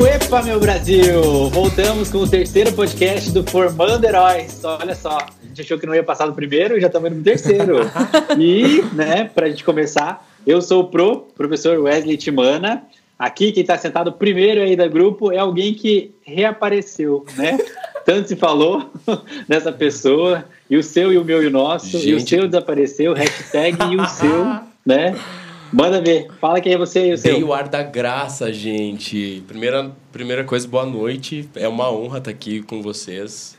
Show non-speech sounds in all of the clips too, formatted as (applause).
Uepa, meu Brasil! Voltamos com o terceiro podcast do Formando Heróis. Olha só, a gente achou que não ia passar no primeiro e já estamos no terceiro. (laughs) e, né, para a gente começar, eu sou o Pro, professor Wesley Timana. Aqui, quem está sentado primeiro aí do grupo é alguém que reapareceu, né? (laughs) Tanto se falou (laughs) dessa pessoa, e o seu e o meu e o nosso, gente. e o seu desapareceu, hashtag e o seu, né? Manda ver. Fala quem é você e o seu. Dei o ar da graça, gente. Primeira, primeira coisa, boa noite. É uma honra estar aqui com vocês.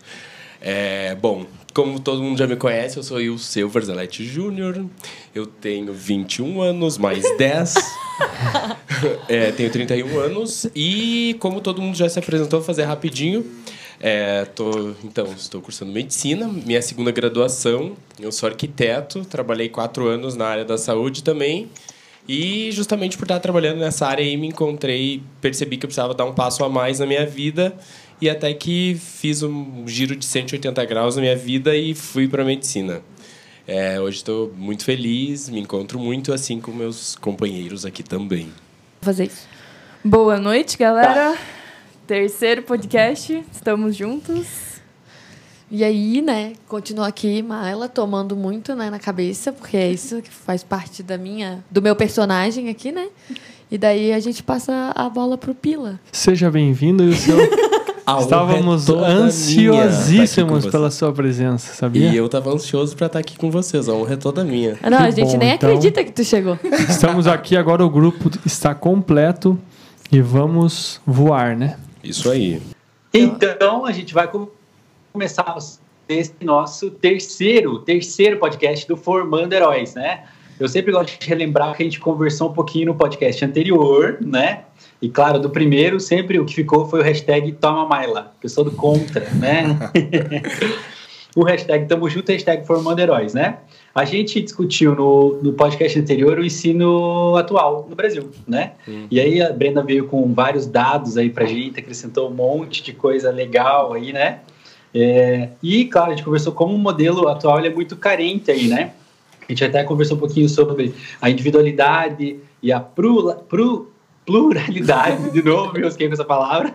É, bom, como todo mundo já me conhece, eu sou o seu Verzalete Júnior. Eu tenho 21 anos, mais (laughs) 10. (laughs) é, tenho 31 anos. E como todo mundo já se apresentou, vou fazer rapidinho. É, tô, então, estou cursando medicina, minha segunda graduação. Eu sou arquiteto, trabalhei quatro anos na área da saúde também. E justamente por estar trabalhando nessa área aí, me encontrei, percebi que eu precisava dar um passo a mais na minha vida e até que fiz um giro de 180 graus na minha vida e fui para medicina. É, hoje estou muito feliz, me encontro muito assim com meus companheiros aqui também. Vou fazer isso. Boa noite, galera. Tá. Terceiro podcast, estamos juntos. E aí, né, continuo aqui, Maila, tomando muito né, na cabeça, porque é isso que faz parte da minha, do meu personagem aqui, né? E daí a gente passa a bola pro Pila. Seja bem-vindo e o seu. (laughs) Estávamos ansiosíssimos pela sua presença, sabia? E eu estava ansioso para estar aqui com vocês. A honra é toda minha. Não, que a gente bom. nem então, acredita que tu chegou. (laughs) Estamos aqui agora, o grupo está completo e vamos voar, né? Isso aí. Então, a gente vai começar esse nosso terceiro, terceiro podcast do Formando Heróis, né? Eu sempre gosto de relembrar que a gente conversou um pouquinho no podcast anterior, né? E claro, do primeiro, sempre o que ficou foi o hashtag Toma Maila, que eu sou do contra, né? (laughs) o hashtag Tamo Junto, hashtag Formando Heróis, né? A gente discutiu no, no podcast anterior o ensino atual no Brasil, né? Hum. E aí a Brenda veio com vários dados aí pra gente, acrescentou um monte de coisa legal aí, né? É, e, claro, a gente conversou como o modelo atual é muito carente aí, né? A gente até conversou um pouquinho sobre a individualidade e a pru, pru, pluralidade, de novo, me rosquei com essa palavra.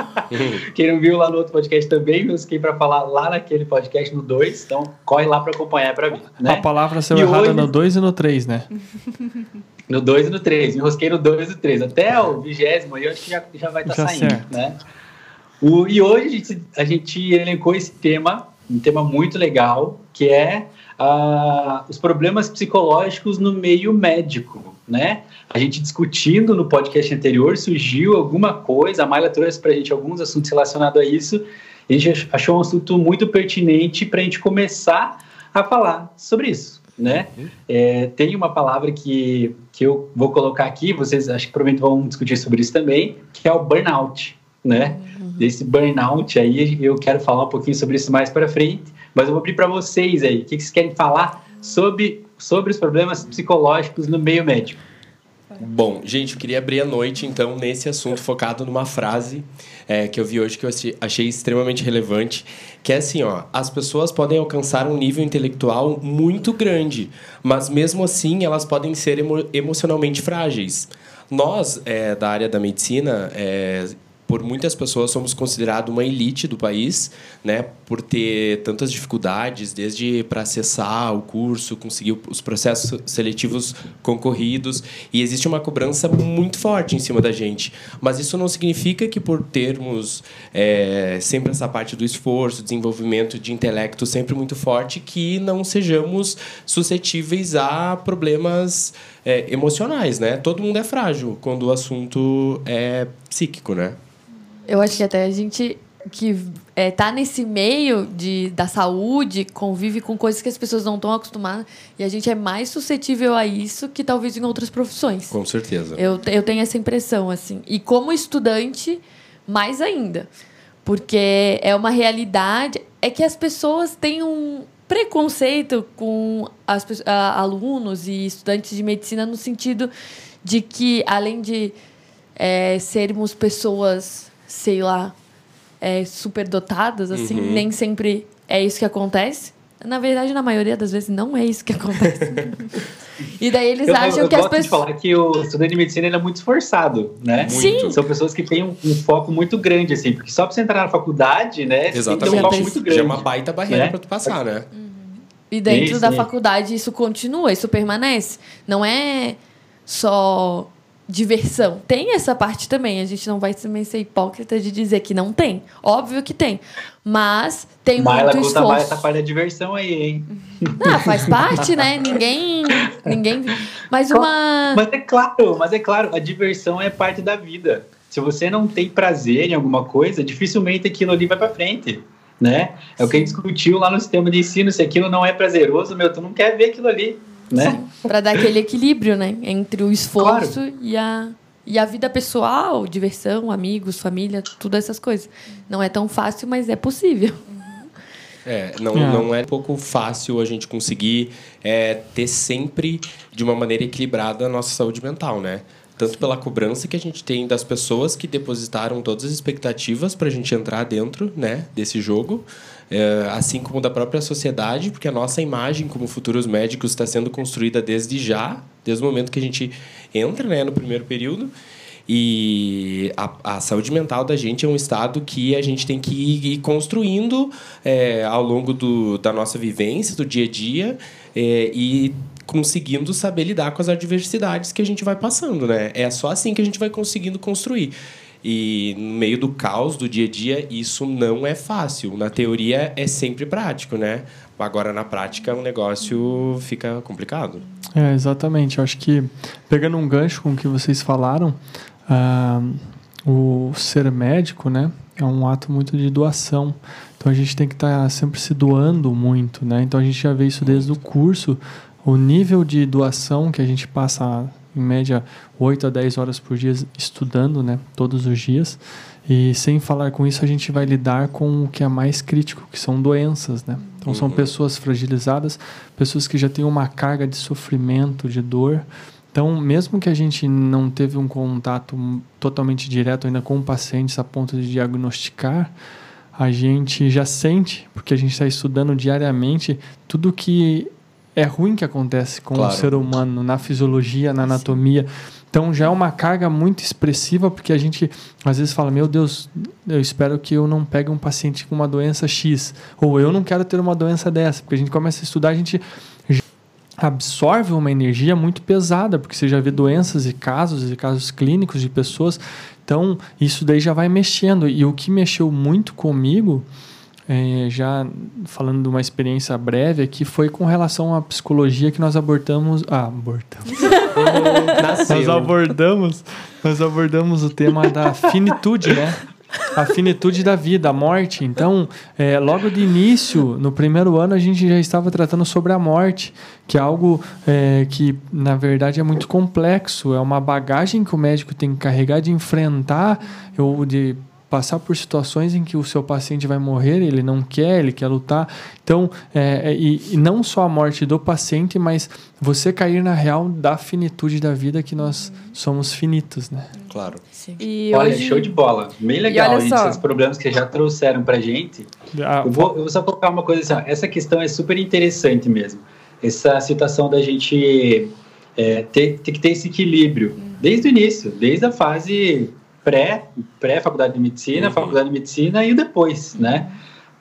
(laughs) Quem não viu lá no outro podcast também, me rosquei para falar lá naquele podcast no 2, então corre lá para acompanhar para ver. Né? A palavra saiu errada hoje... no 2 e no 3, né? (laughs) No 2 e no 3, me rosquei no 2 e no 3. Até o vigésimo aí eu acho que já, já vai estar tá saindo, certo. né? O, e hoje a gente, a gente elencou esse tema, um tema muito legal, que é uh, os problemas psicológicos no meio médico, né? A gente discutindo no podcast anterior, surgiu alguma coisa, a Mayla trouxe para a gente alguns assuntos relacionados a isso, e a gente achou um assunto muito pertinente para a gente começar a falar sobre isso, né? É, tem uma palavra que, que eu vou colocar aqui, vocês acho que provavelmente vão discutir sobre isso também, que é o burnout, né? desse burnout aí. Eu quero falar um pouquinho sobre isso mais para frente, mas eu vou abrir para vocês aí. O que vocês querem falar sobre, sobre os problemas psicológicos no meio médico? Bom, gente, eu queria abrir a noite, então, nesse assunto focado numa frase é, que eu vi hoje que eu achei extremamente relevante, que é assim, ó, as pessoas podem alcançar um nível intelectual muito grande, mas mesmo assim elas podem ser emo emocionalmente frágeis. Nós, é, da área da medicina, é, por muitas pessoas somos considerados uma elite do país, né, por ter tantas dificuldades, desde para acessar o curso, conseguir os processos seletivos concorridos, e existe uma cobrança muito forte em cima da gente. Mas isso não significa que por termos é, sempre essa parte do esforço, desenvolvimento de intelecto sempre muito forte, que não sejamos suscetíveis a problemas é, emocionais, né? Todo mundo é frágil quando o assunto é psíquico, né? Eu acho que até a gente que é, tá nesse meio de, da saúde, convive com coisas que as pessoas não estão acostumadas, e a gente é mais suscetível a isso que talvez em outras profissões. Com certeza. Eu, eu tenho essa impressão, assim. E como estudante, mais ainda. Porque é uma realidade. É que as pessoas têm um preconceito com as, a, alunos e estudantes de medicina no sentido de que, além de é, sermos pessoas sei lá, é, super dotadas, assim, uhum. nem sempre é isso que acontece. Na verdade, na maioria das vezes, não é isso que (laughs) acontece. e daí eles eu, acham eu, eu que as pessoas. de falar que o estudante de medicina é muito esforçado, né? Sim. São pessoas que têm um, um, foco muito grande, assim, porque só pra você entrar na faculdade, né? Exatamente. Você tem um foco muito grande. Já é uma baita barreira né? pra tu passar, né? Uhum. E dentro isso, da sim. faculdade isso continua, isso permanece. Não é só diversão. Tem essa parte também. A gente não vai também ser hipócrita de dizer que não tem. Óbvio que tem. Mas tem Mas muito esforço. mais essa parte da diversão aí, hein? Ah, faz parte, né? Ninguém. ninguém. Mas uma. Mas é claro, mas é claro, a diversão é parte da vida. Se você não tem prazer em alguma coisa, dificilmente aquilo ali vai para frente, né? É o que a gente discutiu lá no sistema de ensino, se aquilo não é prazeroso, meu, tu não quer ver aquilo ali, né? Para dar aquele equilíbrio, né? Entre o esforço claro. e a e a vida pessoal, diversão, amigos, família, tudo essas coisas. Não é tão fácil, mas é possível. É, não é, não é pouco fácil a gente conseguir é, ter sempre de uma maneira equilibrada a nossa saúde mental, né? Tanto pela cobrança que a gente tem das pessoas que depositaram todas as expectativas para a gente entrar dentro né, desse jogo, é, assim como da própria sociedade, porque a nossa imagem como futuros médicos está sendo construída desde já, desde o momento que a gente entra né, no primeiro período. E a, a, saúde mental da gente é um estado que a gente tem que ir, ir construindo é, ao longo do, da nossa vivência, do dia a dia, é, e conseguindo saber lidar com as adversidades que a gente vai passando, né? É só assim que a gente vai conseguindo construir. E no meio do caos do dia a dia, isso não é fácil. Na teoria é sempre prático, né? Agora na prática o negócio fica complicado. É, exatamente. Eu acho que, pegando um gancho com o que vocês falaram, uh, o ser médico, né? É um ato muito de doação. Então a gente tem que estar tá sempre se doando muito, né? Então a gente já vê isso desde o curso. O nível de doação que a gente passa em média 8 a 10 horas por dia estudando, né, todos os dias. E sem falar com isso, a gente vai lidar com o que é mais crítico, que são doenças, né? Então são pessoas fragilizadas, pessoas que já têm uma carga de sofrimento, de dor. Então, mesmo que a gente não teve um contato totalmente direto ainda com pacientes a ponto de diagnosticar, a gente já sente, porque a gente está estudando diariamente tudo que é ruim que acontece com claro. o ser humano na fisiologia, na anatomia. Então já é uma carga muito expressiva, porque a gente às vezes fala: Meu Deus, eu espero que eu não pegue um paciente com uma doença X, ou eu não quero ter uma doença dessa, porque a gente começa a estudar, a gente absorve uma energia muito pesada, porque você já vê doenças e casos e casos clínicos de pessoas. Então, isso daí já vai mexendo. E o que mexeu muito comigo é, já falando de uma experiência breve aqui, foi com relação à psicologia que nós abordamos. Ah, abordamos. (laughs) nós abordamos. Nós abordamos o tema da finitude, né? A finitude da vida, a morte. Então, é, logo de início, no primeiro ano, a gente já estava tratando sobre a morte, que é algo é, que, na verdade, é muito complexo. É uma bagagem que o médico tem que carregar de enfrentar, ou de passar por situações em que o seu paciente vai morrer, ele não quer, ele quer lutar. Então, é, e, e, não só a morte do paciente, mas você cair na real da finitude da vida que nós somos finitos, né? Claro. E olha, hoje... show de bola. Bem legal. E esses problemas que já trouxeram pra gente. Ah, eu, vou, eu vou só colocar uma coisa assim, ó, essa questão é super interessante mesmo. Essa situação da gente é, ter, ter que ter esse equilíbrio desde o início, desde a fase pré, pré-faculdade de medicina, uhum. faculdade de medicina e depois, né?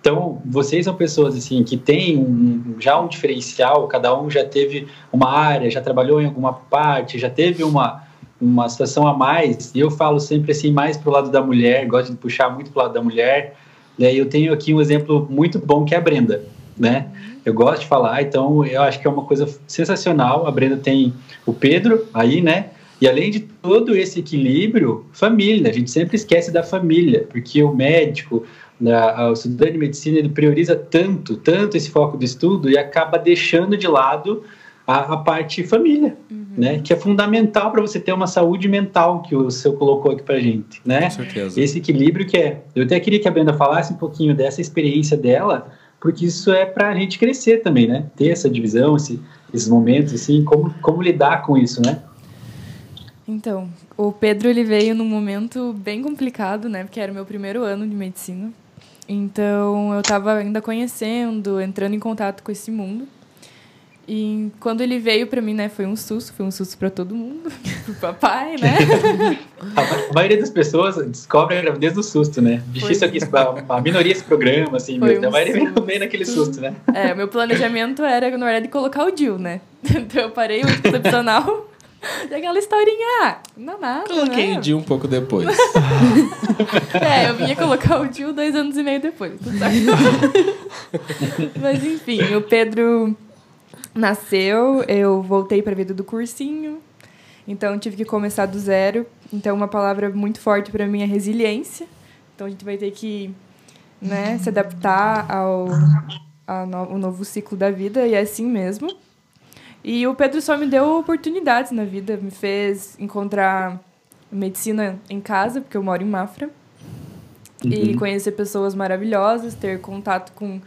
Então, vocês são pessoas assim que têm um, já um diferencial, cada um já teve uma área, já trabalhou em alguma parte, já teve uma, uma situação a mais. E eu falo sempre assim mais pro lado da mulher, gosto de puxar muito pro lado da mulher. E aí eu tenho aqui um exemplo muito bom que é a Brenda, né? Eu gosto de falar, então eu acho que é uma coisa sensacional. A Brenda tem o Pedro aí, né? E além de todo esse equilíbrio, família. A gente sempre esquece da família, porque o médico, o estudante de medicina, ele prioriza tanto, tanto esse foco do estudo e acaba deixando de lado a, a parte família, uhum. né? Que é fundamental para você ter uma saúde mental que o seu colocou aqui para gente, né? Com certeza. Esse equilíbrio que é. Eu até queria que a Brenda falasse um pouquinho dessa experiência dela, porque isso é para a gente crescer também, né? Ter essa divisão, esse, esses momentos, assim, como, como lidar com isso, né? Então, o Pedro ele veio num momento bem complicado, né? Porque era o meu primeiro ano de medicina. Então eu estava ainda conhecendo, entrando em contato com esse mundo. E quando ele veio para mim, né, foi um susto, foi um susto para todo mundo, (laughs) pro papai, né? (laughs) a maioria das pessoas descobre a gravidez do susto, né? Difícil aqui, a, a minoria esse programa, assim, foi mesmo. Um a maioria vem naquele susto, né? É, meu planejamento era, na verdade, colocar o Dil, né? (laughs) Então eu parei o anticoncepcional (laughs) e aquela historinha, não nada. Coloquei né? o Dil um pouco depois. (laughs) é, eu vinha colocar o Dil dois anos e meio depois, certo? (laughs) Mas enfim, o Pedro nasceu, eu voltei para a vida do cursinho, então tive que começar do zero. Então uma palavra muito forte para mim é resiliência. Então a gente vai ter que né, se adaptar ao, ao no, novo ciclo da vida e é assim mesmo. E o Pedro só me deu oportunidades na vida, me fez encontrar medicina em casa, porque eu moro em Mafra, uhum. e conhecer pessoas maravilhosas, ter contato com,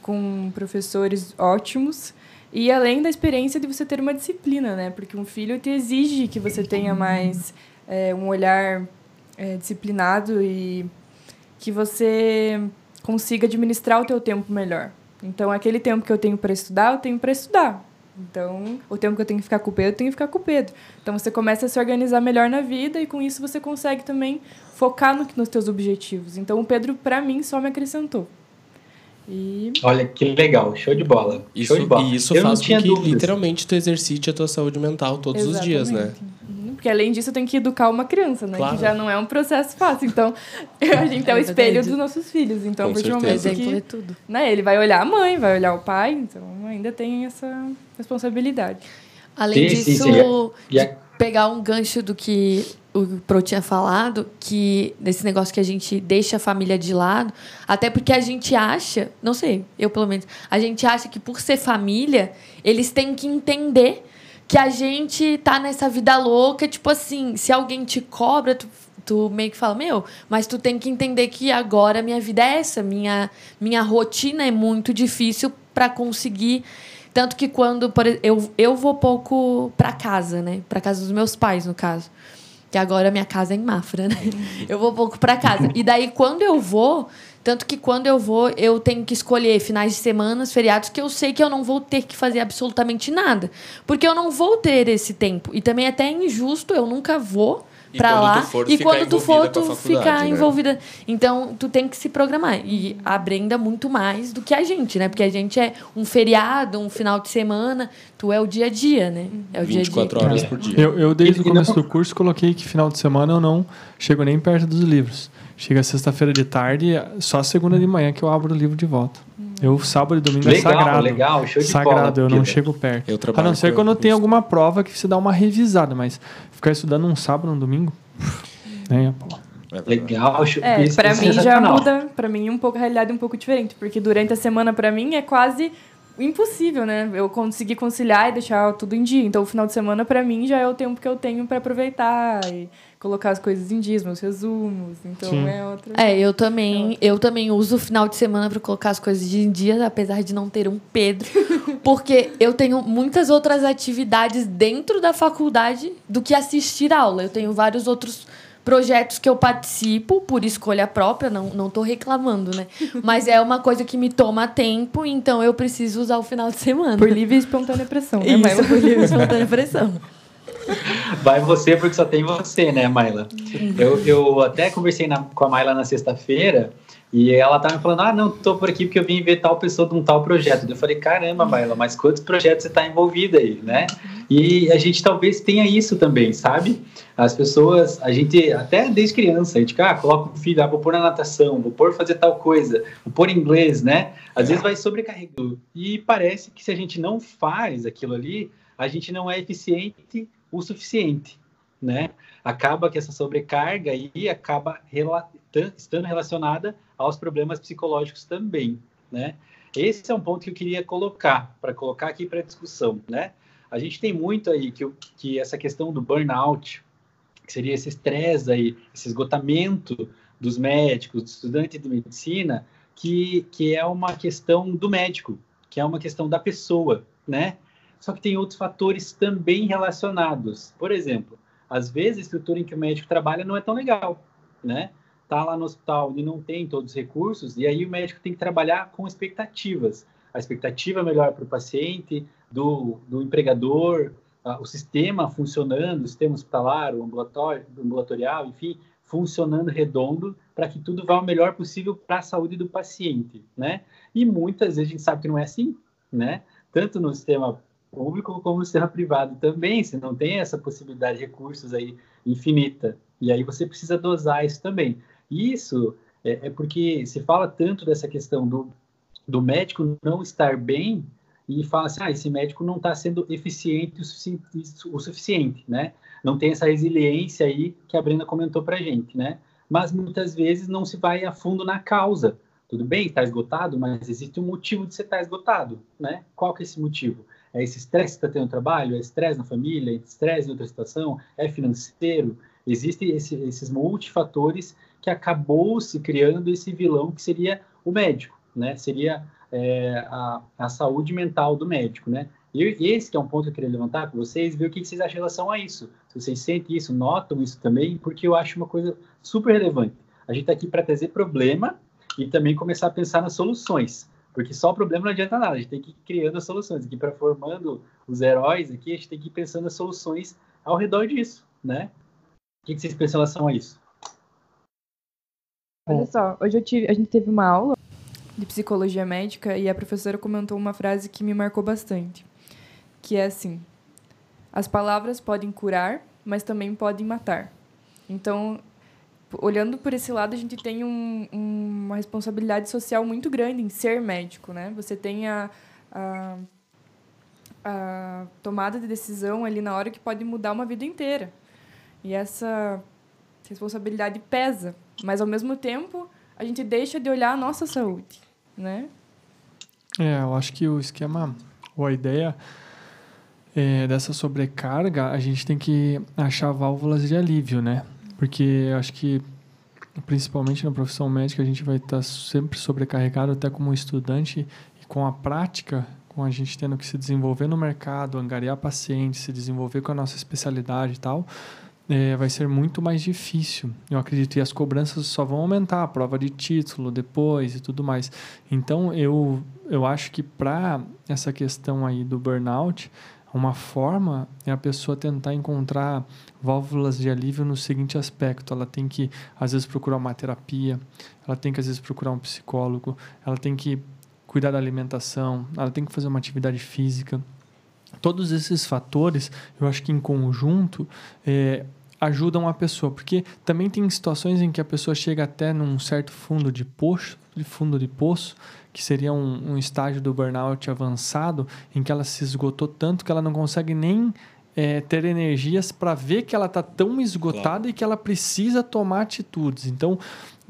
com professores ótimos. E além da experiência de você ter uma disciplina, né? Porque um filho te exige que você tenha mais é, um olhar é, disciplinado e que você consiga administrar o teu tempo melhor. Então, aquele tempo que eu tenho para estudar, eu tenho para estudar. Então, o tempo que eu tenho que ficar com o Pedro, eu tenho que ficar com o Pedro. Então, você começa a se organizar melhor na vida e com isso você consegue também focar no, nos teus objetivos. Então, o Pedro, para mim, só me acrescentou. E... Olha que legal, show de bola. Isso, show de bola. E isso eu faz com que dúvidas. literalmente tu exercite a tua saúde mental todos Exatamente. os dias, né? Porque além disso, eu tenho que educar uma criança, né? Claro. Que já não é um processo fácil. Então, (laughs) a gente é, é o espelho dos nossos filhos. Então, com a partir momento que... É tudo. Né, ele vai olhar a mãe, vai olhar o pai. Então, ainda tem essa responsabilidade. Além sim, disso, sim, sim. Pegar um gancho do que o Pro tinha falado, que desse negócio que a gente deixa a família de lado, até porque a gente acha, não sei, eu pelo menos, a gente acha que por ser família, eles têm que entender que a gente tá nessa vida louca, tipo assim, se alguém te cobra, tu, tu meio que fala, meu, mas tu tem que entender que agora minha vida é essa, minha, minha rotina é muito difícil para conseguir tanto que quando por, eu, eu vou pouco para casa, né? Para casa dos meus pais, no caso que agora minha casa é em Mafra, né? Eu vou pouco para casa. E daí, quando eu vou, tanto que quando eu vou, eu tenho que escolher finais de semana, feriados, que eu sei que eu não vou ter que fazer absolutamente nada. Porque eu não vou ter esse tempo. E também é até injusto, eu nunca vou para lá e quando tu for tu ficar né? envolvida. Então tu tem que se programar e a Brenda muito mais do que a gente né? Porque a gente é um feriado um final de semana. Tu é o dia a dia né? É o 24 dia. Horas por dia. Eu, eu desde o começo do curso coloquei que final de semana eu não chego nem perto dos livros chega sexta-feira de tarde só segunda de manhã que eu abro o livro de volta eu, sábado e domingo legal, é sagrado. Legal, show de Sagrado, bola, eu não chego perto. Eu a não ser quando tem alguma prova que você dá uma revisada, mas ficar estudando um sábado, um domingo, nem a pau. Legal, é, para mim já muda, para mim um pouco a realidade é um pouco diferente, porque durante a semana para mim é quase impossível, né? Eu conseguir conciliar e deixar tudo em dia. Então o final de semana para mim já é o tempo que eu tenho para aproveitar e colocar as coisas em dias, meus resumos. Então Sim. é outra. É, eu também, é eu também uso o final de semana para colocar as coisas em dia, apesar de não ter um Pedro, (laughs) porque eu tenho muitas outras atividades dentro da faculdade do que assistir aula. Eu tenho vários outros projetos que eu participo por escolha própria, não, não tô reclamando, né? (laughs) Mas é uma coisa que me toma tempo, então eu preciso usar o final de semana. Por livre e espontânea pressão, né, Isso, por livre e espontânea pressão. Vai você, porque só tem você, né, Maila? Uhum. Eu, eu até conversei na, com a Maila na sexta-feira e ela tava me falando: ah, não, tô por aqui porque eu vim ver tal pessoa de um tal projeto. Eu falei: caramba, Maila, mas quantos projetos você está envolvida aí, né? E a gente talvez tenha isso também, sabe? As pessoas, a gente, até desde criança, a gente, ah, coloca o filho, ah, vou pôr na natação, vou pôr fazer tal coisa, vou pôr inglês, né? Às vezes vai sobrecarregando. E parece que se a gente não faz aquilo ali, a gente não é eficiente o suficiente, né? Acaba que essa sobrecarga aí acaba rela estando relacionada aos problemas psicológicos também, né? Esse é um ponto que eu queria colocar, para colocar aqui para discussão, né? A gente tem muito aí que, que essa questão do burnout, que seria esse estresse aí, esse esgotamento dos médicos, dos estudantes de medicina, que, que é uma questão do médico, que é uma questão da pessoa, né? Só que tem outros fatores também relacionados. Por exemplo, às vezes a estrutura em que o médico trabalha não é tão legal, né? está lá no hospital e não tem todos os recursos, e aí o médico tem que trabalhar com expectativas. A expectativa melhor para o paciente, do, do empregador, o sistema funcionando, o sistema hospitalar, o ambulatório, ambulatorial, enfim, funcionando redondo para que tudo vá o melhor possível para a saúde do paciente, né? E muitas vezes a gente sabe que não é assim, né? Tanto no sistema público como no sistema privado também, você não tem essa possibilidade de recursos aí infinita. E aí você precisa dosar isso também. Isso é, é porque se fala tanto dessa questão do, do médico não estar bem e fala assim, ah, esse médico não está sendo eficiente o, sufici o, suficiente, né? Não tem essa resiliência aí que a Brenda comentou para gente, né? Mas muitas vezes não se vai a fundo na causa. Tudo bem, está esgotado, mas existe um motivo de você estar tá esgotado, né? Qual que é esse motivo? É esse estresse que está tendo no trabalho? É estresse na família? É estresse em outra situação? É financeiro? Existem esse, esses multifatores que acabou se criando esse vilão que seria o médico, né? Seria é, a, a, saúde mental do médico, né? E esse que é um ponto que eu queria levantar com vocês, ver o que vocês acham em relação a isso. Se vocês sentem isso, notam isso também, porque eu acho uma coisa super relevante. A gente está aqui para trazer problema e também começar a pensar nas soluções. Porque só o problema não adianta nada, a gente tem que ir criando as soluções. Aqui, para formando os heróis aqui, a gente tem que ir pensando as soluções ao redor disso, né? O que vocês pensam em relação a isso? Olha só, hoje tive, a gente teve uma aula de psicologia médica e a professora comentou uma frase que me marcou bastante, que é assim: as palavras podem curar, mas também podem matar. Então, olhando por esse lado, a gente tem um, uma responsabilidade social muito grande em ser médico, né? Você tem a, a, a tomada de decisão ali na hora que pode mudar uma vida inteira. E essa responsabilidade pesa, mas ao mesmo tempo a gente deixa de olhar a nossa saúde, né? É, eu acho que o esquema, ou a ideia é, dessa sobrecarga, a gente tem que achar válvulas de alívio, né? Porque acho que, principalmente na profissão médica, a gente vai estar sempre sobrecarregado, até como estudante, e com a prática, com a gente tendo que se desenvolver no mercado, angariar pacientes, se desenvolver com a nossa especialidade e tal, é, vai ser muito mais difícil. Eu acredito. E as cobranças só vão aumentar, a prova de título depois e tudo mais. Então, eu, eu acho que para essa questão aí do burnout, uma forma é a pessoa tentar encontrar válvulas de alívio no seguinte aspecto: ela tem que, às vezes, procurar uma terapia, ela tem que, às vezes, procurar um psicólogo, ela tem que cuidar da alimentação, ela tem que fazer uma atividade física. Todos esses fatores, eu acho que em conjunto, é, ajudam a pessoa, porque também tem situações em que a pessoa chega até num certo fundo de poço, de fundo de poço, que seria um, um estágio do burnout avançado, em que ela se esgotou tanto que ela não consegue nem é, ter energias para ver que ela está tão esgotada claro. e que ela precisa tomar atitudes. Então,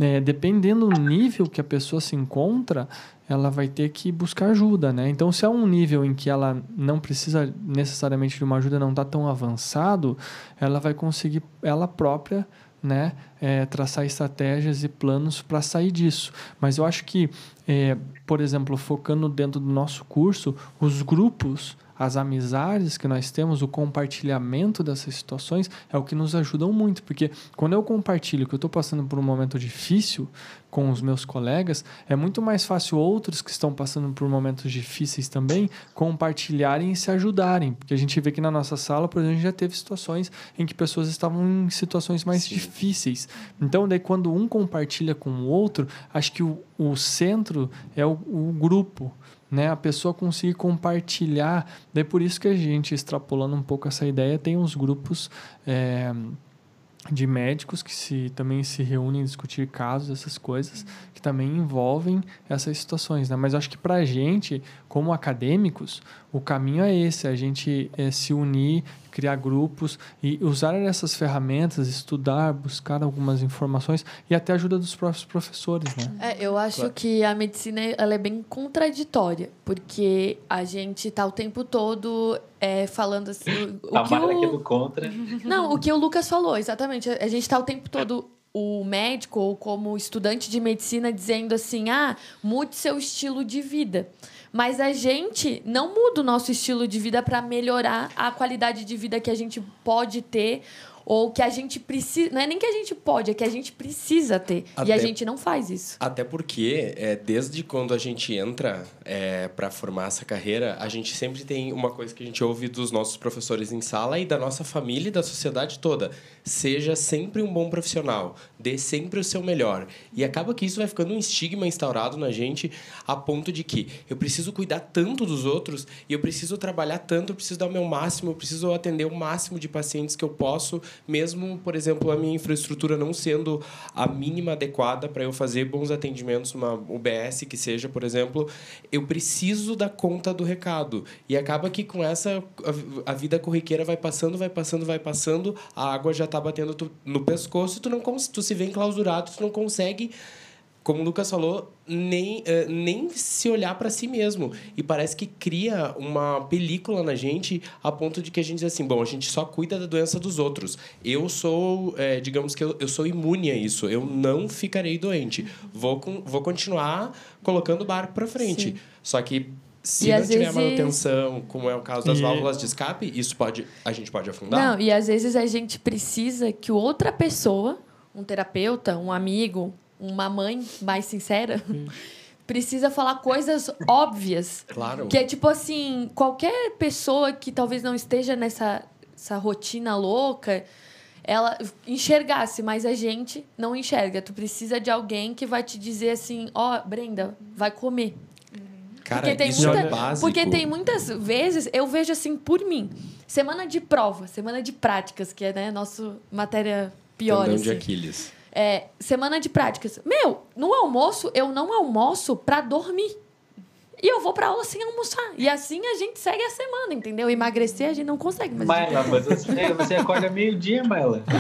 é, dependendo do nível que a pessoa se encontra, ela vai ter que buscar ajuda, né? Então, se é um nível em que ela não precisa necessariamente de uma ajuda, não está tão avançado, ela vai conseguir ela própria, né, é, traçar estratégias e planos para sair disso. Mas eu acho que, é, por exemplo, focando dentro do nosso curso, os grupos as amizades que nós temos, o compartilhamento dessas situações é o que nos ajudam muito, porque quando eu compartilho que eu estou passando por um momento difícil com os meus colegas, é muito mais fácil outros que estão passando por momentos difíceis também compartilharem e se ajudarem, porque a gente vê que na nossa sala, por exemplo, já teve situações em que pessoas estavam em situações mais Sim. difíceis. Então, daí quando um compartilha com o outro, acho que o, o centro é o, o grupo né, a pessoa conseguir compartilhar. Daí por isso que a gente, extrapolando um pouco essa ideia, tem uns grupos é, de médicos que se, também se reúnem a discutir casos, essas coisas, que também envolvem essas situações. Né? Mas acho que para a gente, como acadêmicos, o caminho é esse, a gente é, se unir, criar grupos e usar essas ferramentas, estudar, buscar algumas informações e até a ajuda dos próprios professores, né? É, eu acho claro. que a medicina ela é bem contraditória, porque a gente está o tempo todo é, falando assim... O, a que o... aqui do contra. Não, o que o Lucas falou, exatamente. A gente está o tempo todo o médico ou como estudante de medicina dizendo assim: ah, mude seu estilo de vida. Mas a gente não muda o nosso estilo de vida para melhorar a qualidade de vida que a gente pode ter ou que a gente precisa. Não é nem que a gente pode, é que a gente precisa ter. Até- E a gente não faz isso. Até porque, é, desde quando a gente entra é, para formar essa carreira, a gente sempre tem uma coisa que a gente ouve dos nossos professores em sala e da nossa família e da sociedade toda. Seja sempre um bom profissional, dê sempre o seu melhor. E acaba que isso vai ficando um estigma instaurado na gente a ponto de que eu preciso cuidar tanto dos outros e eu preciso trabalhar tanto, eu preciso dar o meu máximo, eu preciso atender o máximo de pacientes que eu posso, mesmo, por exemplo, a minha infraestrutura não sendo a mínima adequada para eu fazer bons atendimentos numa UBS que seja, por exemplo, eu preciso dar conta do recado. E acaba que com essa a, vida corriqueira vai passando, vai passando, vai passando, a água já tá batendo tu- no pescoço, tu não tu se vê enclausurado, tu não consegue como o Lucas falou, nem, eh, nem se olhar para si mesmo. E parece que cria uma película na gente a ponto de que a gente diz assim: bom, a gente só cuida da doença dos outros. Eu sou, eh, digamos que eu, eu sou imune a isso. Eu não ficarei doente. Vou, com, vou continuar colocando o barco para frente. Sim. Só que. Se E não tiver vezes- manutenção, como é o caso das E- válvulas de escape, isso pode, a gente pode afundar. Não, e às vezes a gente precisa que outra pessoa, um terapeuta, um amigo, uma mãe mais sincera, (laughs) precisa falar coisas óbvias. Claro. Que é tipo assim, qualquer pessoa que talvez não esteja nessa essa rotina louca, ela enxergasse, mas a gente não enxerga. Tu precisa de alguém que vai te dizer assim, ó, Brenda, vai comer. Cara, Porque tem, isso muita, é básico. porque tem muitas vezes, eu vejo assim por mim. Semana de prova, semana de práticas, que é né, nossa matéria pior. Tendão de Assim. Aquiles. É, semana de práticas. Meu, no almoço, eu não almoço pra dormir. E eu vou pra aula sem almoçar. E assim a gente segue a semana, entendeu? Emagrecer a gente não consegue. Mas Maela, mas você, você acorda meio-dia, Maela. (laughs)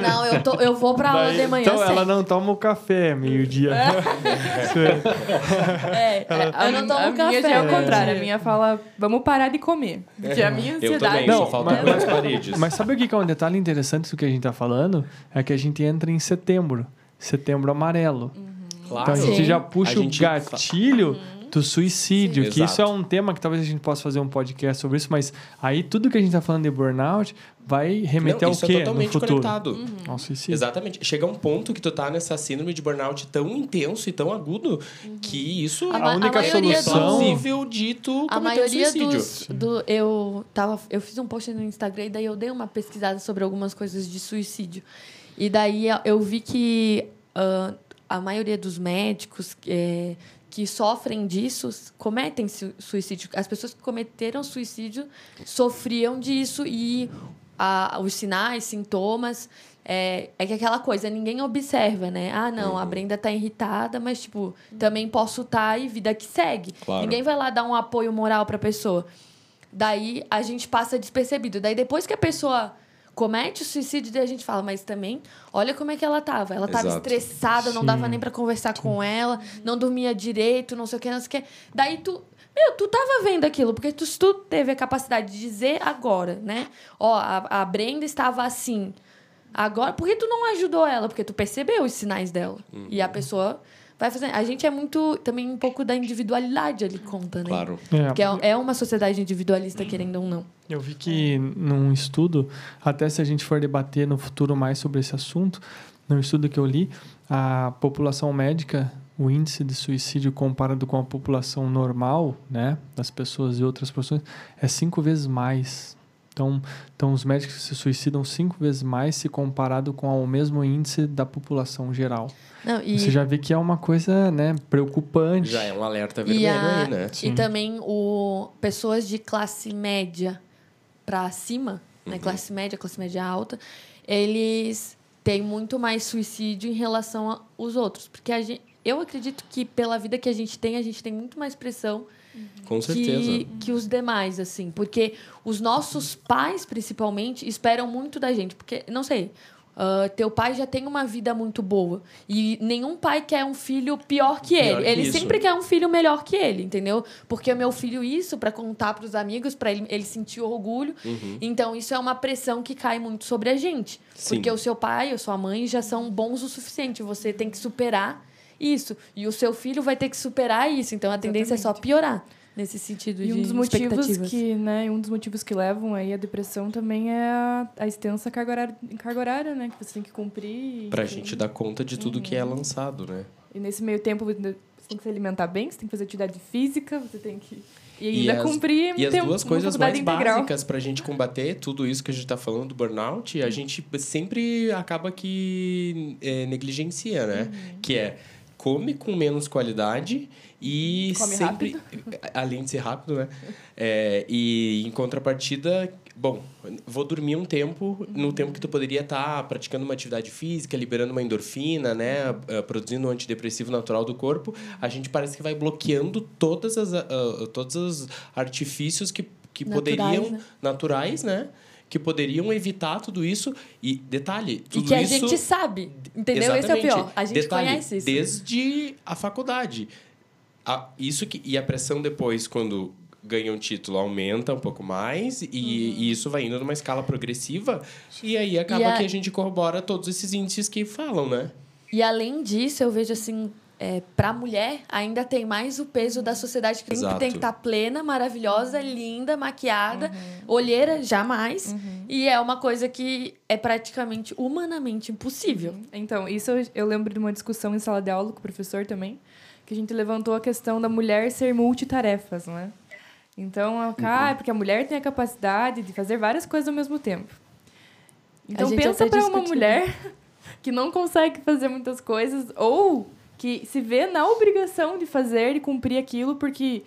Não, eu, tô, eu vou pra aula Daí- de manhã então sempre. ela não toma o café meio-dia. É- (laughs) É, é, eu não tomo a café. minha já é o contrário. A minha fala, vamos parar de comer. Porque a minha Eu ansiedade... também, Não, só falta mas- paredes. Mas sabe o que é um detalhe interessante do que a gente tá falando? É que a gente entra em setembro. Setembro amarelo. Claro. Então a gente Sim. já puxa gente o gatilho do suicídio, Sim. que isso é Exato. um tema que talvez a gente possa fazer um podcast sobre isso, mas aí tudo que a gente tá falando de burnout vai remeter Não, ao isso quê é no totalmente futuro? conectado. Ao suicídio. Exatamente. Chega um ponto que tu tá nessa síndrome de burnout tão intenso e tão agudo que isso A é a única maioria solução- plausível de tu A maioria suicídio. dos. Do, eu, tava, eu fiz um post no Instagram e daí eu dei uma pesquisada sobre algumas coisas de suicídio. E daí eu vi que ah, a maioria dos médicos é, que sofrem disso cometem su- suicídio. As pessoas que cometeram suicídio sofriam disso e a- os sinais, sintomas. É, é que aquela coisa, ninguém observa, né? Ah, não, a Brenda tá irritada, mas, tipo, também posso estar e vida que segue. Claro. Ninguém vai lá dar um apoio moral pra pessoa. Daí a gente passa despercebido. Daí depois que a pessoa comete o suicídio, daí a gente fala, mas também, olha como é que ela tava. Ela tava Exato. estressada, não Sim. dava nem pra conversar com ela, não dormia direito, não sei o que, não sei o que. Daí tu. Meu, tu tava vendo aquilo, porque tu, tu teve a capacidade de dizer agora, né? Ó, a, a Brenda estava assim. Agora, por que tu não ajudou ela? Porque tu percebeu os sinais dela. E a pessoa vai fazendo. A gente é muito. Também um pouco da individualidade ali conta, né? Claro. É, Porque é, é uma sociedade individualista, querendo ou não. Eu vi que num estudo, até se a gente for debater no futuro mais sobre esse assunto, num estudo que eu li, a população médica, o índice de suicídio comparado com a população normal, né, das pessoas de outras profissões, é cinco vezes mais. Então, então os médicos se suicidam cinco vezes mais se comparado com o mesmo índice da população geral. Não, e, Você já vê que é uma coisa, né, preocupante. Já é um alerta e, vermelho a- aí, né? e Sim. também o, pessoas de classe média pra cima, né, classe média, classe média alta, eles têm muito mais suicídio em relação aos outros. Porque a gente, eu acredito que pela vida que a gente tem, a gente tem muito mais pressão Com certeza. que, que os demais, assim. Porque os nossos pais, principalmente, esperam muito da gente. Porque, não sei, ah, teu pai já tem uma vida muito boa. E nenhum pai quer um filho pior que Pior ele. que ele isso. sempre quer um filho melhor que ele, entendeu? Porque o meu filho, isso, para contar pros amigos, para ele, ele sentir orgulho. Então, isso é uma pressão que cai muito sobre a gente. Sim. Porque o seu pai ou sua mãe já são bons o suficiente. Você tem que superar isso. E o seu filho vai ter que superar isso. Então, a tendência é só piorar. nesse sentido E de um dos motivos que, né, um dos motivos que levam aí a depressão também é a, a extensa carga horária, carga horária, né, que você tem que cumprir. Pra enfim. gente dar conta de tudo que é lançado, né? E nesse meio tempo você tem que se alimentar bem, você tem que fazer atividade física, você tem que e E ainda as- cumprir E as duas coisas mais integral. básicas pra gente combater tudo isso que a gente tá falando do burnout, a gente sempre acaba que é, negligencia, né? Uhum. Que é come com menos qualidade e Come sempre (laughs) além de ser rápido, né? É, e em contrapartida, bom, vou dormir um tempo no tempo que tu poderia estar praticando uma atividade física, liberando uma endorfina, né, eh, produzindo um antidepressivo natural do corpo, a gente parece que vai bloqueando todas as ah, ah, todos os artifícios que que Naturais, poderiam né? naturais, né? Que poderiam evitar tudo isso. E detalhe, E tudo que a isso gente sabe, entendeu? Esse é o Exatamente. pior. A gente Detalhe, conhece isso. Desde a faculdade. A- isso que, e a pressão depois, quando ganha um título, aumenta um pouco mais, e, e isso vai indo numa escala progressiva, e aí acaba Uhum. E a- que a gente corrobora todos esses índices que falam, né? E além disso, eu vejo assim, é, para a mulher ainda tem mais o peso da sociedade que sempre Exato. tem que estar plena, maravilhosa, linda, maquiada, Uhum. olheira jamais. E é uma coisa que é praticamente humanamente impossível. Então, isso eu, eu lembro de uma discussão em sala de aula com o professor também, que a gente levantou a questão da mulher ser multitarefas, não é? Então, a- ah, é porque a mulher tem a capacidade de fazer várias coisas ao mesmo tempo. Então, pensa para uma mulher (laughs) que não consegue fazer muitas coisas ou que se vê na obrigação de fazer e cumprir aquilo porque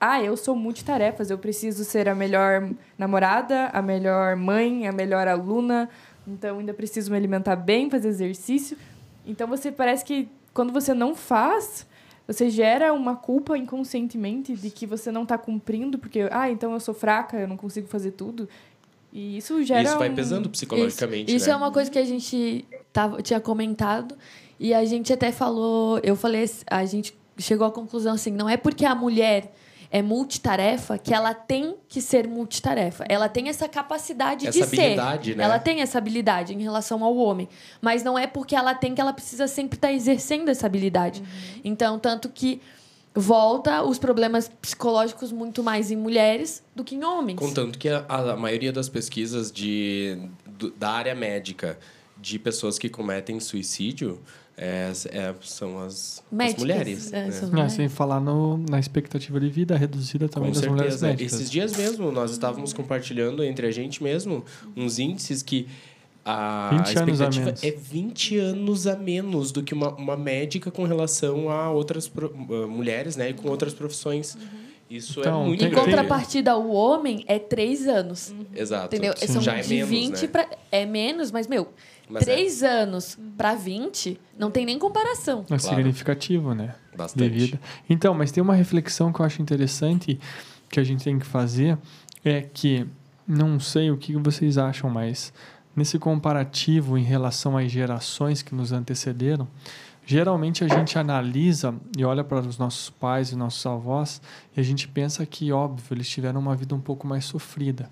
ah, eu sou multitarefas, eu preciso ser a melhor namorada, a melhor mãe, a melhor aluna, então ainda preciso me alimentar bem, fazer exercício. Então você parece que quando você não faz, você gera uma culpa inconscientemente de que você não está cumprindo, porque, ah, então eu sou fraca, eu não consigo fazer tudo. E isso gera. isso vai um- pesando psicologicamente, Isso né? é uma coisa que a gente tava, tinha comentado e a gente até falou, eu falei, a gente chegou à conclusão assim, não é porque a mulher é multitarefa que ela tem que ser multitarefa. Ela tem essa capacidade Essa de ser. habilidade, né? Ela tem essa habilidade em relação ao homem, mas não é porque ela tem que ela precisa sempre estar exercendo essa habilidade. Então, tanto que volta os problemas psicológicos muito mais em mulheres do que em homens. Contanto que a, a maioria das pesquisas de, do- da área médica de pessoas que cometem suicídio é, é- são as, as mulheres. é, né? É, mulheres. sem falar no, na expectativa de vida reduzida também Com das mulheres certeza. médicas. Esses dias mesmo, nós estávamos compartilhando entre a gente mesmo uns índices que a 20 anos a expectativa menos. é 20 anos a menos do que uma, uma médica com relação a outras pro- uh, mulheres, né? E com outras profissões. Isso Então, é muito Em contrapartida, o homem é três anos. Exato. Entendeu? Sim. São Já é de menos, 20 né? pra. É menos, mas, meu, Mas é. três anos pra 20 não tem nem comparação. É Claro. significativo, né? Bastante. De vida. Então, mas tem uma reflexão que eu acho interessante que a gente tem que fazer é que não sei o que vocês acham, mas nesse comparativo em relação às gerações que nos antecederam, geralmente a gente analisa e olha para os nossos pais e nossos avós e a gente pensa que, óbvio, eles tiveram uma vida um pouco mais sofrida.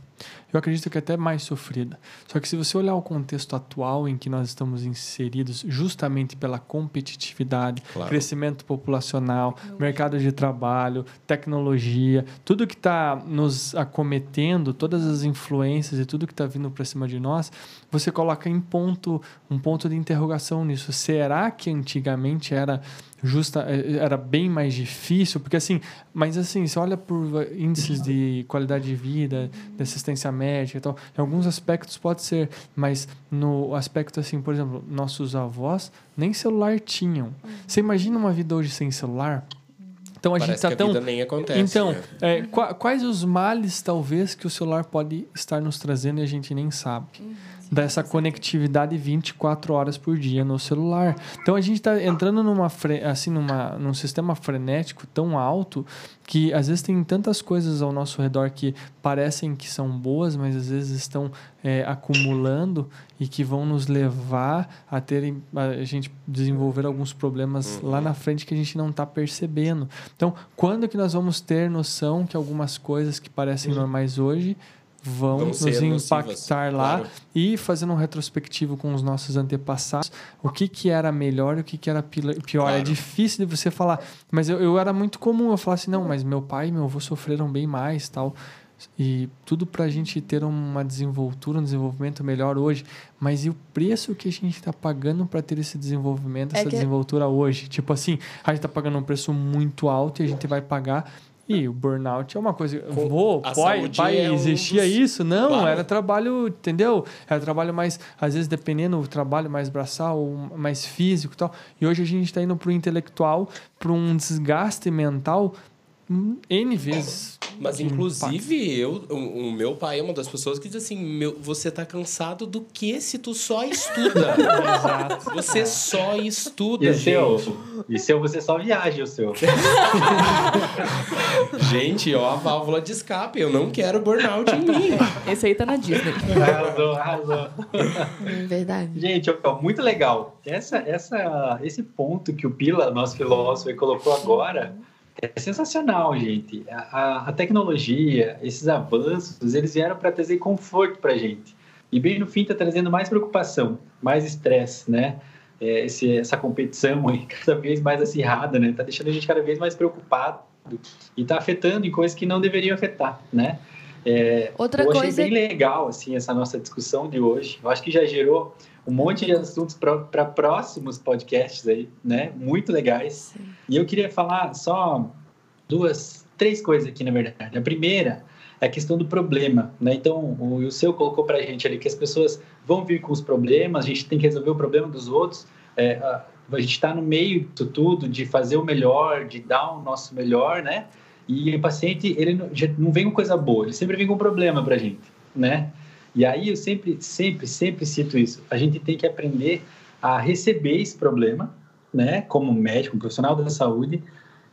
Eu acredito que até mais sofrida. Só que se você olhar o contexto atual em que nós estamos inseridos, justamente pela competitividade, Claro. crescimento populacional, mercado de trabalho, tecnologia, tudo que está nos acometendo, todas as influências e tudo que está vindo para cima de nós, você coloca em ponto um ponto de interrogação nisso. Será que antigamente era justa eh, era bem mais difícil porque assim mas assim você olha por índices de qualidade de vida de assistência médica e tal em alguns aspectos pode ser mas no aspecto assim por exemplo nossos avós nem celular tinham você imagina uma vida hoje sem celular então a Parece gente tá que a tão vida nem acontece. então, né? é, qua- quais os males, talvez, que o celular pode estar nos trazendo e a gente nem sabe? Dessa conectividade 24 horas por dia no celular. Então a gente está entrando numa, assim, numa, num sistema frenético tão alto que às vezes tem tantas coisas ao nosso redor que parecem que são boas, mas às vezes estão é, acumulando e que vão nos levar a terem a gente desenvolver alguns problemas lá na frente que a gente não está percebendo. Então, quando que nós vamos ter noção que algumas coisas que parecem normais hoje vão, Vão nos impactar nocivas, lá claro. e fazendo um retrospectivo com os nossos antepassados, o que, que era melhor e o que, que era pior. É Claro. difícil de você falar, mas eu, eu era muito comum eu falar assim, não, mas meu pai e meu avô sofreram bem mais tal. E tudo pra gente ter uma desenvoltura, um desenvolvimento melhor hoje. Mas e o preço que a gente está pagando para ter esse desenvolvimento, É essa que- desenvoltura hoje? Tipo assim, a gente está pagando um preço muito alto e a gente vai pagar. E o burnout é uma coisa. A pai, pai é um existia dos- isso? Não, Claro. era trabalho, entendeu? Era trabalho mais, às vezes, dependendo, o trabalho mais braçal, mais físico e tal. E hoje a gente está indo para o intelectual, para um desgaste mental N vezes. Mas, inclusive, eu, o, o meu pai é uma das pessoas que diz assim: meu, você tá cansado do que se tu só estuda? (laughs) Exato. Você só estuda, E o seu? gente. E seu, você só viaja, o seu. (laughs) Gente, ó, a válvula de escape. Eu não quero burnout em mim. Esse aí tá na Disney. Arrasou, arrasou. É verdade. Gente, ó, muito legal. Essa, essa, esse ponto que o Pila, nosso filósofo, colocou agora é sensacional, gente. A, a- a tecnologia, esses avanços, eles vieram para trazer conforto para gente. E bem no fim está trazendo mais preocupação, mais estresse, né? É, esse, essa competição aí (laughs) cada vez mais acirrada, né? Tá deixando a gente cada vez mais preocupado e tá afetando em coisas que não deveriam afetar, né? É, Outra eu achei coisa- bem legal assim essa nossa discussão de hoje. Eu acho que já gerou um monte de assuntos para próximos podcasts aí, né? Muito legais. E eu queria falar só duas, três coisas aqui na verdade. A primeira é a questão do problema, né? Então o, o seu colocou para a gente ali que as pessoas vão vir com os problemas, a gente tem que resolver o problema dos outros. É, a, a gente está no meio disso tudo, de fazer o melhor, de dar o nosso melhor, né? E o paciente, ele não, não vem com coisa boa, ele sempre vem com problema pra gente, né? E aí eu sempre, sempre, sempre cito isso. A gente tem que aprender a receber esse problema, né? Como médico, profissional da saúde,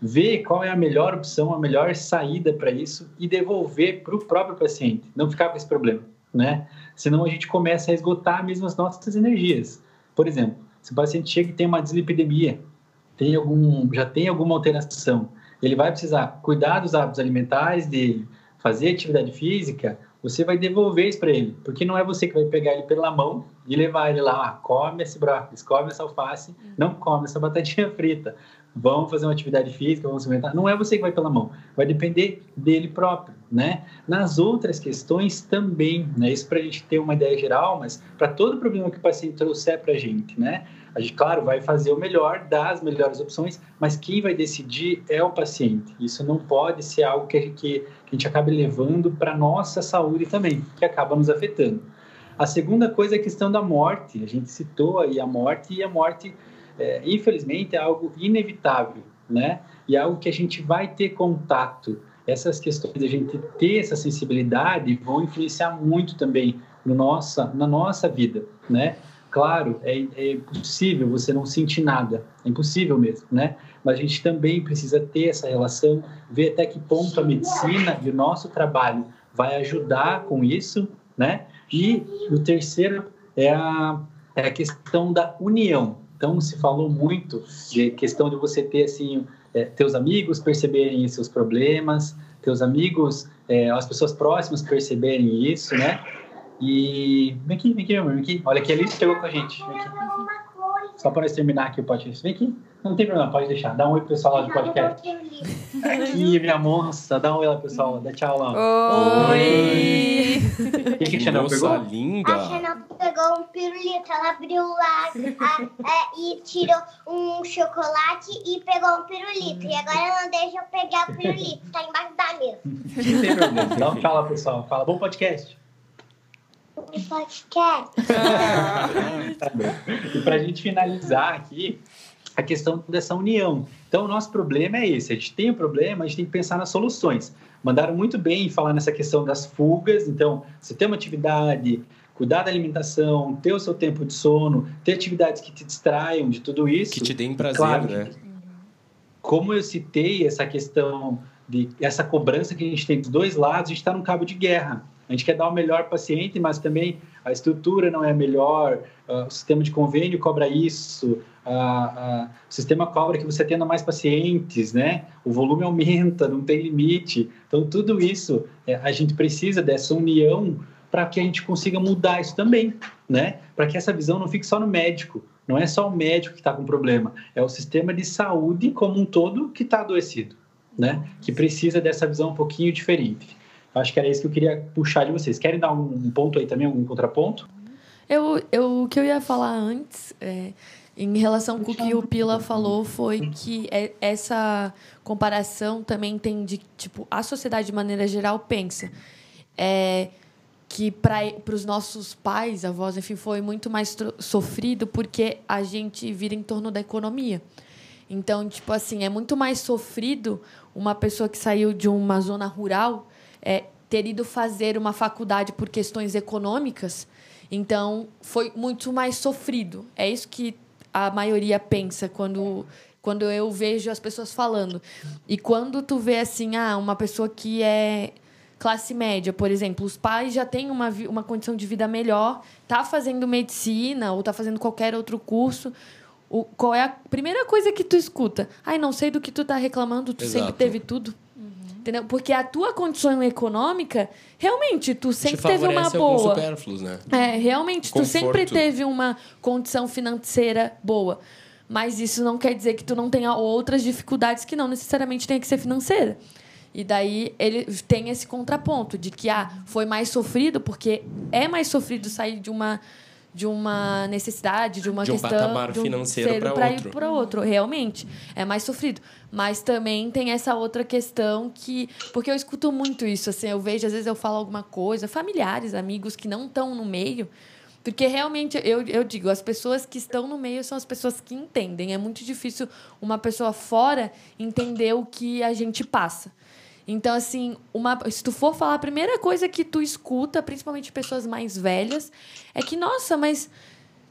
ver qual é a melhor opção, a melhor saída para isso e devolver para o próprio paciente, não ficar com esse problema, né? Senão a gente começa a esgotar mesmo as nossas energias. Por exemplo, se o paciente chega e tem uma dislipidemia, tem algum, já tem alguma alteração, ele vai precisar cuidar dos hábitos alimentares dele, fazer atividade física, você vai devolver isso para ele, porque não é você que vai pegar ele pela mão e levar ele lá, ah, come esse brócolis, come essa alface, não come essa batatinha frita, vamos fazer uma atividade física, vamos se alimentar. Não é você que vai pela mão, vai depender dele próprio, né? Nas outras questões também, né? Isso para a gente ter uma ideia geral, mas para todo problema que o paciente trouxer para a gente, né? A gente, claro, vai fazer o melhor, dar as melhores opções, mas quem vai decidir é o paciente. Isso não pode ser algo que, que, a gente acabe levando para nossa saúde também, que acaba nos afetando. A segunda coisa é a questão da morte. A gente citou aí a morte, e a morte, é, infelizmente, é algo inevitável, né? E é algo que a gente vai ter contato. Essas questões a gente ter essa sensibilidade vão influenciar muito também no nossa, na nossa vida, né? Claro, é, é impossível você não sentir nada, é impossível mesmo, né? Mas a gente também precisa ter essa relação, ver até que ponto a medicina e o nosso trabalho vai ajudar com isso, né? E o terceiro é a, é a questão da união. Então, se falou muito de questão de você ter, assim, é, teus amigos perceberem seus problemas, teus amigos, é, as pessoas próximas perceberem isso, né? E vem aqui, vem aqui, meu amor, vem aqui. Olha que Alice chegou com a gente. Vem aqui. Só para nós terminar aqui o podcast. Vem aqui. Não tem problema, pode deixar. Dá um oi pro pessoal lá do podcast. Aqui, (laughs) minha moça. Dá um oi lá, pessoal. Dá tchau lá. Oi! O que, que a Chanel Moça pegou? linda. A Chanel pegou um pirulito, ela abriu lá a- a- e tirou um chocolate e pegou um pirulito. E agora ela não deixa eu pegar o pirulito, tá embaixo da mesa. Não tem problema. Dá um tchau lá, pessoal. Fala, bom podcast. O podcast. (laughs) Tá. E para a gente finalizar aqui, a questão dessa união. Então, o nosso problema é esse: a gente tem o um problema, a gente tem que pensar nas soluções. Mandaram muito bem falar nessa questão das fugas. Então, você tem uma atividade, cuidar da alimentação, ter o seu tempo de sono, ter atividades que te distraiam de tudo isso. Que te deem prazer, Claro, né? Como eu citei essa questão de essa cobrança que a gente tem dos dois lados, a gente está num cabo de guerra. A gente quer dar o melhor paciente, mas também a estrutura não é melhor, uh, o sistema de convênio cobra isso, uh, uh, o sistema cobra que você tenha mais pacientes, né? O volume aumenta, não tem limite. Então, tudo isso, é, a gente precisa dessa união para que a gente consiga mudar isso também, né? Para que essa visão não fique só no médico. Não é só o médico que está com problema, é o sistema de saúde como um todo que está adoecido, né? Que precisa dessa visão um pouquinho diferente. Acho que era isso que eu queria puxar de vocês. Querem dar um, ponto aí também, algum contraponto? Eu, eu, o que eu ia falar antes, é, em relação com o que o Pila falou, foi que é, essa comparação também tem de, tipo, a sociedade de maneira geral pensa. É, que para os nossos pais, avós, enfim, foi muito mais sofrido porque a gente vira em torno da economia. Então, tipo assim, é muito mais sofrido uma pessoa que saiu de uma zona rural é, ter ido fazer uma faculdade por questões econômicas. Então, foi muito mais sofrido. É isso que a maioria pensa quando quando eu vejo as pessoas falando. E quando tu vê assim, ah, uma pessoa que é classe média, por exemplo, os pais já têm uma, uma condição de vida melhor, tá fazendo medicina ou tá fazendo qualquer outro curso. O, qual é a primeira coisa que tu escuta? Ai, não sei do que tu tá reclamando, tu Exato. sempre teve tudo. Entendeu? Porque a tua condição econômica, realmente, tu sempre Te teve uma boa. Né? É, realmente, Conforto. tu sempre teve uma condição financeira boa. Mas isso não quer dizer que tu não tenha outras dificuldades que não necessariamente tenha que ser financeira. E daí ele tem esse contraponto de que ah, foi mais sofrido porque é mais sofrido sair de uma de uma necessidade, de uma de um questão patamar de um financeiro para outro. ir para outro, realmente é mais sofrido. Mas também tem essa outra questão que porque eu escuto muito isso, assim, eu vejo às vezes eu falo alguma coisa, familiares, amigos que não estão no meio, porque realmente eu, eu digo, as pessoas que estão no meio são as pessoas que entendem. É muito difícil uma pessoa fora entender o que a gente passa. Então, assim, uma, se tu for falar, a primeira coisa que tu escuta, principalmente pessoas mais velhas, é que, nossa, mas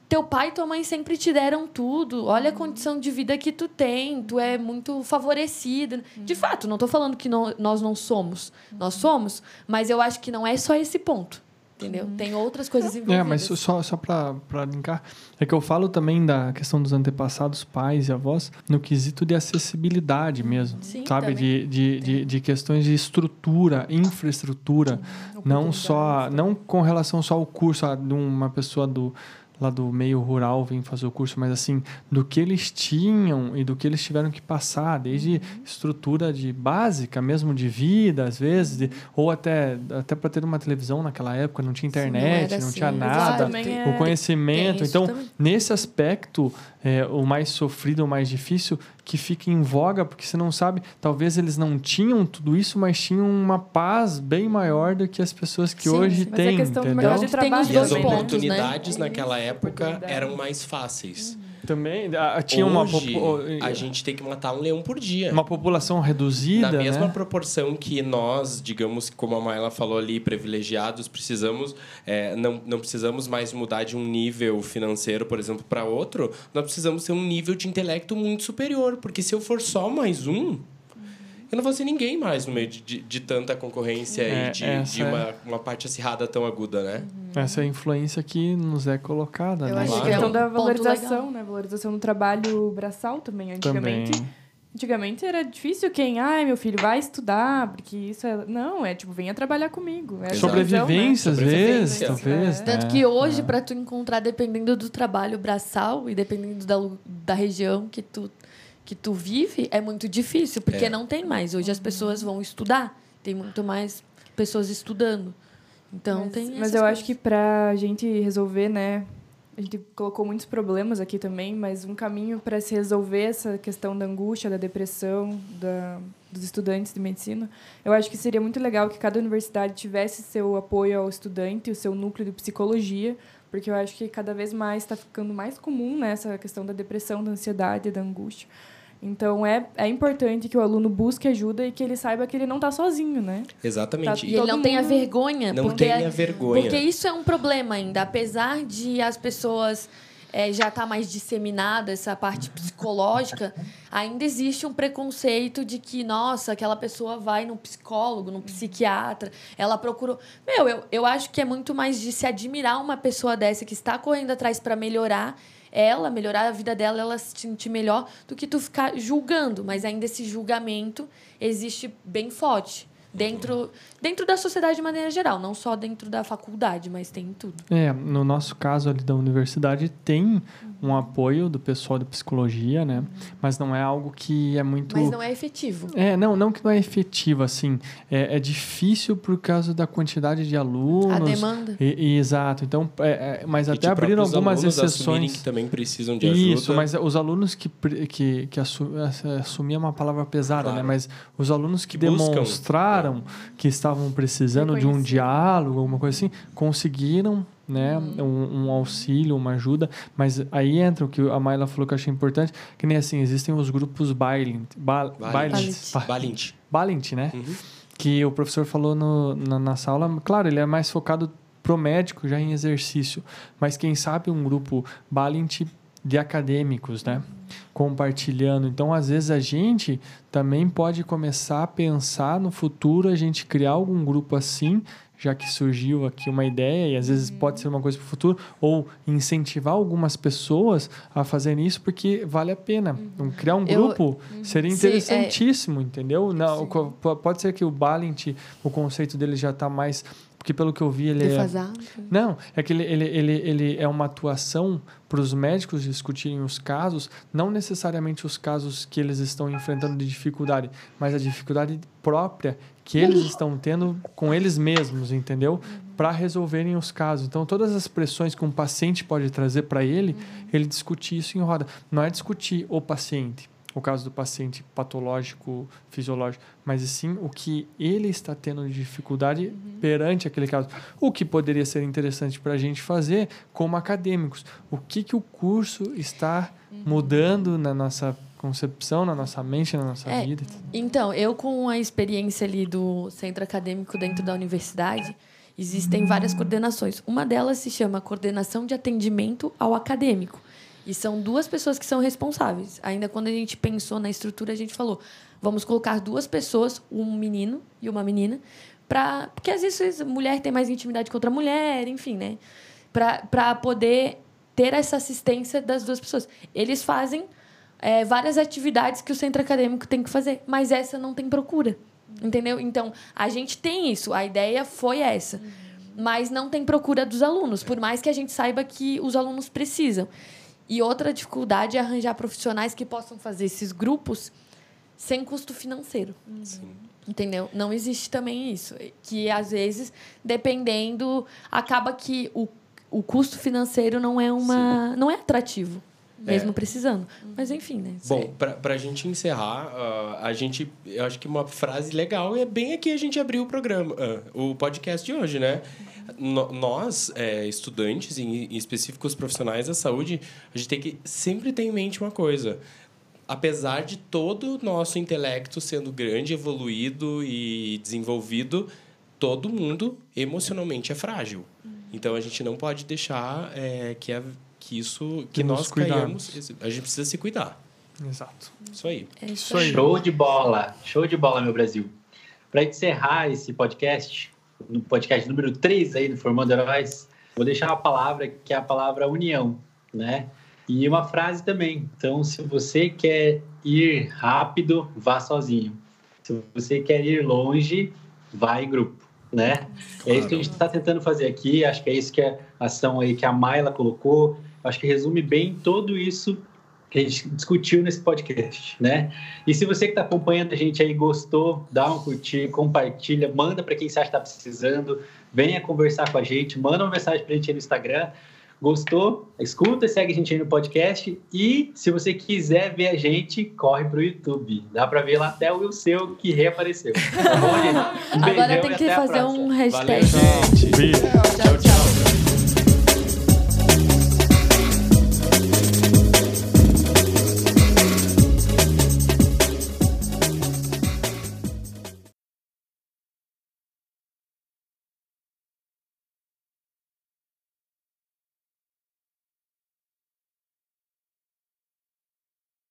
teu pai e tua mãe sempre te deram tudo. Olha a condição de vida que tu tem, tu é muito favorecida. De fato, não estou falando que não, nós não somos. Nós somos, mas eu acho que não é só esse ponto entendeu? Uhum. Tem outras coisas envolvidas. É, mas só, só para linkar, é que eu falo também da questão dos antepassados, pais e avós, no quesito de acessibilidade mesmo, Sim, sabe? De, de, de, de, questões de estrutura, infraestrutura, não só, não com relação só ao curso de uma pessoa do lá do meio rural vêm fazer o curso, mas assim, do que eles tinham e do que eles tiveram que passar, desde uhum. estrutura de básica mesmo de vida, às vezes, de, ou até até para ter uma televisão naquela época não tinha internet, Sim, não, não tinha assim. nada, é, o conhecimento. Então, também. nesse aspecto, é, o mais sofrido, o mais difícil, que fica em voga, porque você não sabe, talvez eles não tinham tudo isso, mas tinham uma paz bem maior do que as pessoas que sim, hoje têm. É questão entendeu? De trabalho, e as oportunidades né? naquela época eram mais fáceis. Também tinha Hoje, uma a gente tem que matar um leão por dia. Uma população reduzida, Na mesma né? proporção que nós, digamos, como a Maela falou ali, privilegiados, precisamos é, não, não precisamos mais mudar de um nível financeiro, por exemplo, para outro. Nós precisamos ter um nível de intelecto muito superior, porque se eu for só mais um, eu não vou ser ninguém mais no meio de, de, de tanta concorrência é, e de, de uma, é... uma parte acirrada tão aguda, né? Uhum. Essa é a influência que nos é colocada, Eu né? acho claro. que é a questão da valorização, né? Valorização do trabalho braçal também. Antigamente... Também. Antigamente era difícil quem, ai, meu filho vai estudar, porque isso é. Não, é tipo, venha trabalhar comigo. É Sobrevivência, né? às vezes, talvez. É. Tanto que hoje, é. para tu encontrar, dependendo do trabalho braçal e dependendo da, da região que tu que tu vive é muito difícil, porque é. não tem mais. Hoje as pessoas vão estudar, tem muito mais pessoas estudando. Então mas, tem Mas eu coisas. acho que para gente resolver, né, a gente colocou muitos problemas aqui também, mas um caminho para se resolver essa questão da angústia, da depressão, da, dos estudantes de medicina, eu acho que seria muito legal que cada universidade tivesse seu apoio ao estudante, o seu núcleo de psicologia, porque eu acho que cada vez mais está ficando mais comum né, questão da depressão, da ansiedade, da angústia. Então é, é importante que o aluno busque ajuda e que ele saiba que ele não está sozinho, né? Exatamente. Tá, e ele não mundo... tenha vergonha. Não porque, tenha vergonha. Porque isso é um problema ainda. Apesar de as pessoas é, já está mais disseminada essa parte psicológica, ainda existe um preconceito de que, nossa, aquela pessoa vai num psicólogo, num psiquiatra, ela procurou. Meu, eu, eu acho que é muito mais de se admirar uma pessoa dessa que está correndo atrás para melhorar ela, melhorar a vida dela, ela se sentir melhor, do que tu ficar julgando. Mas ainda esse julgamento existe bem forte dentro, dentro da sociedade de maneira geral, não só dentro da faculdade, mas tem em tudo. É, no nosso caso ali da universidade tem um apoio do pessoal de psicologia, né? Mas não é algo que é muito. Mas não é efetivo. É, não, não que não é efetivo, assim. É, é difícil por causa da quantidade de alunos. A demanda. E, e, exato. Então, é, é, mas E até abriram algumas exceções. que também precisam de ajuda. Isso, mas os alunos que, que, que assu, assumir é uma palavra pesada, Claro. né? Mas os alunos que, Que buscam, né? demonstraram que estavam precisando de um diálogo, alguma coisa assim, conseguiram né, um, um auxílio, uma ajuda, mas aí entra o que a Mayla falou que eu achei importante, que nem assim, existem os grupos Bailint, ba, Valint. Bailint, ba- Valint. Balint, né? Uhum. que o professor falou no, na, na sala, claro, ele é mais focado pro médico já em exercício, mas quem sabe um grupo Balint de acadêmicos, né? Compartilhando. Então, às vezes, a gente também pode começar a pensar no futuro, a gente criar algum grupo assim, já que surgiu aqui uma ideia, e às vezes pode ser uma coisa para o futuro, ou incentivar algumas pessoas a fazerem isso, porque vale a pena. Então, criar um Eu- grupo seria Sim, é- interessantíssimo, entendeu? Não, po- pode ser que o Balint, o conceito dele já está mais. Porque pelo que eu vi, ele é. Defasado. Não, é que ele, ele, ele, ele é uma atuação para os médicos discutirem os casos, não necessariamente os casos que eles estão enfrentando de dificuldade, mas a dificuldade própria que eles estão tendo com eles mesmos, entendeu? Para resolverem os casos. Então, todas as pressões que um paciente pode trazer para ele, ele discutir isso em roda. Não é discutir o paciente, o caso do paciente patológico, fisiológico, mas sim o que ele está tendo de dificuldade perante aquele caso. O que poderia ser interessante para a gente fazer como acadêmicos. O que, que o curso está mudando na nossa concepção, na nossa mente, na nossa É, vida. Então, eu com a experiência ali do centro acadêmico dentro da universidade, existem várias coordenações. Uma delas se chama Coordenação de Atendimento ao Acadêmico. E são duas pessoas que são responsáveis. Ainda quando a gente pensou na estrutura, a gente falou: vamos colocar duas pessoas, um menino e uma menina, pra, porque às vezes mulher tem mais intimidade com outra mulher, enfim, né? Para poder ter essa assistência das duas pessoas. Eles fazem é, várias atividades que o centro acadêmico tem que fazer, mas essa não tem procura. Entendeu? Então, a gente tem isso, a ideia foi essa. Mas não tem procura dos alunos, por mais que a gente saiba que os alunos precisam. E outra dificuldade é arranjar profissionais que possam fazer esses grupos sem custo financeiro. Entendeu? Não existe também isso. Que às vezes, dependendo, acaba que o, o custo financeiro não é uma. não é atrativo. Mesmo É. precisando. Mas enfim, né? Bom, pra, pra gente encerrar, ah, a gente. Eu acho que uma frase legal é bem aqui a gente abriu o programa, ah, o podcast de hoje, né? No- nós, é, estudantes, em, em específico os profissionais da saúde, a gente tem que sempre ter em mente uma coisa. Apesar de todo o nosso intelecto sendo grande, evoluído e desenvolvido, todo mundo emocionalmente é frágil. Então a gente não pode deixar é, que, a- que isso que nós cuidarmos. caiamos. A gente precisa se cuidar. Exato. Isso aí. É Isso aí. Show de bola, show de bola, meu Brasil. Para encerrar esse podcast, no podcast número 3 aí do Formando Heróis, vou deixar uma palavra que é a palavra união, né? E uma frase também. Então, se você quer ir rápido, vá sozinho. Se você quer ir longe, vá em grupo, né? É isso que a gente está tentando fazer aqui. Acho que é isso que a ação aí que a Mayla colocou. Acho que resume bem tudo isso que a gente discutiu nesse podcast, né? E se você que está acompanhando a gente aí gostou, dá um curtir, compartilha, manda para quem você acha que está precisando, venha conversar com a gente, manda uma mensagem para a gente aí no Instagram. Gostou? Escuta, segue a gente aí no podcast e se você quiser ver a gente, corre pro YouTube. Dá para ver lá até o seu que reapareceu. Tá bom, gente? Um Agora tem e que fazer um hashtag. Valeu, gente. Tchau, tchau.